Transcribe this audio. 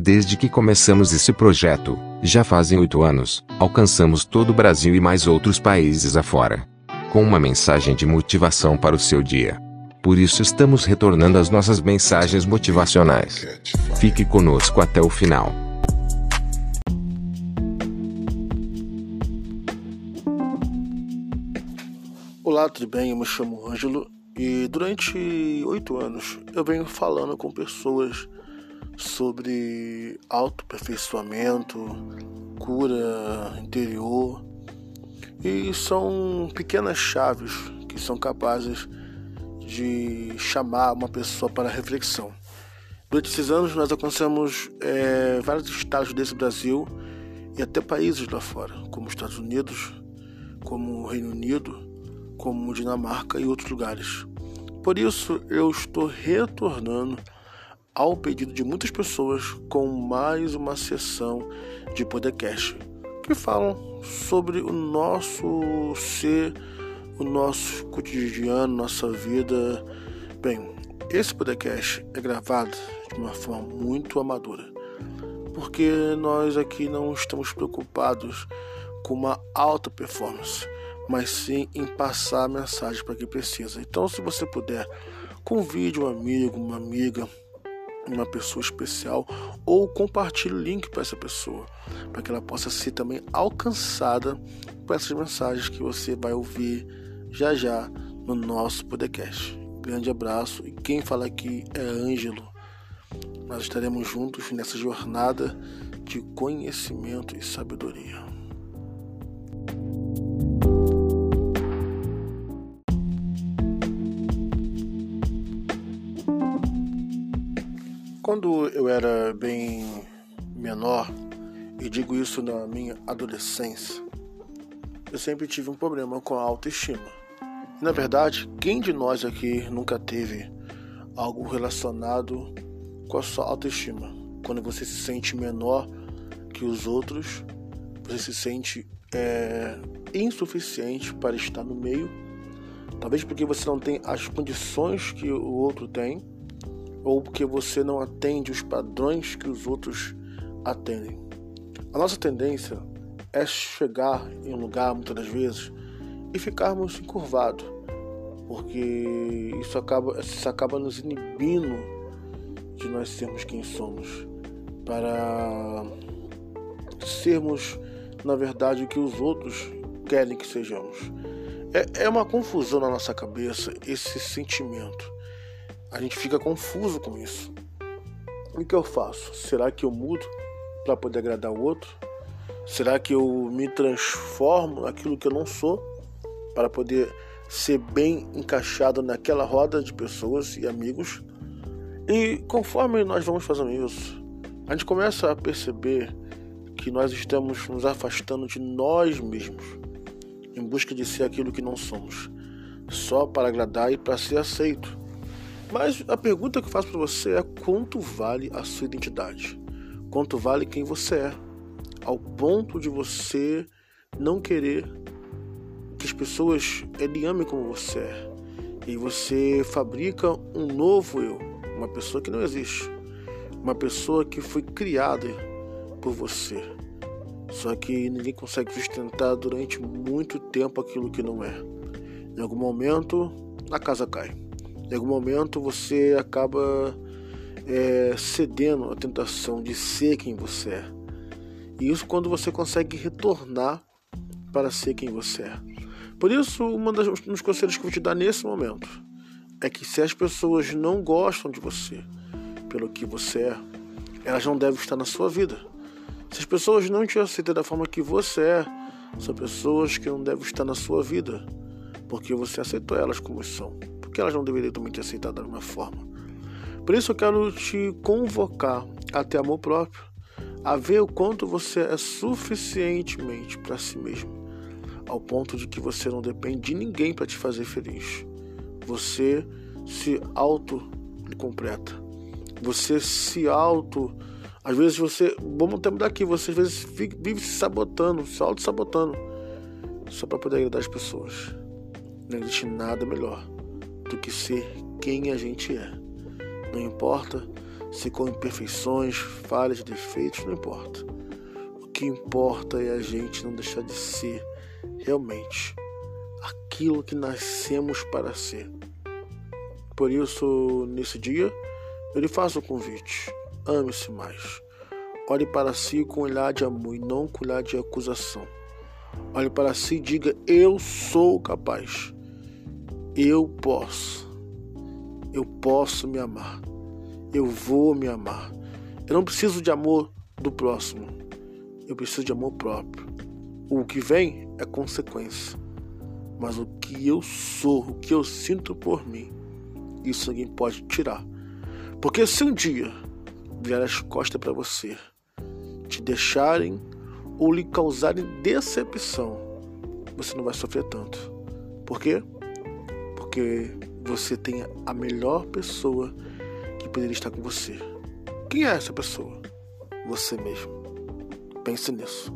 Desde que começamos esse projeto, já fazem oito anos, alcançamos todo o Brasil e mais outros países afora. Com uma mensagem de motivação para o seu dia. Por isso estamos retornando às nossas mensagens motivacionais. Fique conosco até o final. Olá, tudo bem? Eu me chamo Ângelo e durante oito anos eu venho falando com pessoas sobre autoaperfeiçoamento, cura interior. E são pequenas chaves que são capazes de chamar uma pessoa para reflexão. Durante esses anos, nós alcançamos é, vários estados desse Brasil e até países lá fora, como Estados Unidos, como Reino Unido, como Dinamarca e outros lugares. Por isso, eu estou retornando ao pedido de muitas pessoas com mais uma sessão de podcast que falam sobre o nosso ser, o nosso cotidiano, nossa vida. Bem, esse podcast é gravado de uma forma muito amadora, porque nós aqui não estamos preocupados com uma alta performance, mas sim em passar a mensagem para quem precisa. Então, se você puder, convide um amigo, uma amiga, uma pessoa especial ou compartilhe o link para essa pessoa, para que ela possa ser também alcançada por essas mensagens que você vai ouvir já já no nosso podcast. Grande abraço e quem fala aqui é Ângelo. Nós estaremos juntos nessa jornada de conhecimento e sabedoria. Quando eu era bem menor, e digo isso na minha adolescência, eu sempre tive um problema com a autoestima. Na verdade, quem de nós aqui nunca teve algo relacionado com a sua autoestima? Quando você se sente menor que os outros, você se sente é, insuficiente para estar no meio, talvez porque você não tem as condições que o outro tem ou porque você não atende os padrões que os outros atendem. A nossa tendência é chegar em um lugar muitas das vezes e ficarmos encurvados, porque isso acaba, isso acaba nos inibindo de nós sermos quem somos, para sermos, na verdade, o que os outros querem que sejamos. É, é uma confusão na nossa cabeça esse sentimento a gente fica confuso com isso. O que eu faço? Será que eu mudo para poder agradar o outro? Será que eu me transformo naquilo que eu não sou para poder ser bem encaixado naquela roda de pessoas e amigos? E conforme nós vamos fazendo isso, a gente começa a perceber que nós estamos nos afastando de nós mesmos em busca de ser aquilo que não somos, só para agradar e para ser aceito. Mas a pergunta que eu faço para você é quanto vale a sua identidade? Quanto vale quem você é? Ao ponto de você não querer que as pessoas lhe amem como você é. E você fabrica um novo eu, uma pessoa que não existe, uma pessoa que foi criada por você. Só que ninguém consegue sustentar durante muito tempo aquilo que não é. Em algum momento, a casa cai. Em algum momento você acaba é, cedendo à tentação de ser quem você é. E isso quando você consegue retornar para ser quem você é. Por isso, um dos conselhos que eu vou te dar nesse momento é que se as pessoas não gostam de você pelo que você é, elas não devem estar na sua vida. Se as pessoas não te aceitam da forma que você é, são pessoas que não devem estar na sua vida, porque você aceitou elas como são que elas não deveriam também te aceitar da mesma forma. Por isso eu quero te convocar a ter amor próprio, a ver o quanto você é suficientemente para si mesmo, ao ponto de que você não depende de ninguém para te fazer feliz. Você se auto completa. Você se auto às vezes você, vamos ter daqui, você às vezes vive se sabotando, se auto-sabotando, só para poder agradar as pessoas. Não existe nada melhor do que ser quem a gente é. Não importa se com imperfeições, falhas, defeitos, não importa. O que importa é a gente não deixar de ser realmente aquilo que nascemos para ser. Por isso, nesse dia, eu lhe faço o convite: ame-se mais. Olhe para si com olhar de amor e não com olhar de acusação. Olhe para si e diga: Eu sou capaz. Eu posso. Eu posso me amar. Eu vou me amar. Eu não preciso de amor do próximo. Eu preciso de amor próprio. O que vem é consequência. Mas o que eu sou, o que eu sinto por mim, isso ninguém pode tirar. Porque se um dia virar as costas para você, te deixarem ou lhe causarem decepção, você não vai sofrer tanto. Por quê? Porque você tem a melhor pessoa que poderia estar com você. Quem é essa pessoa? Você mesmo. Pense nisso.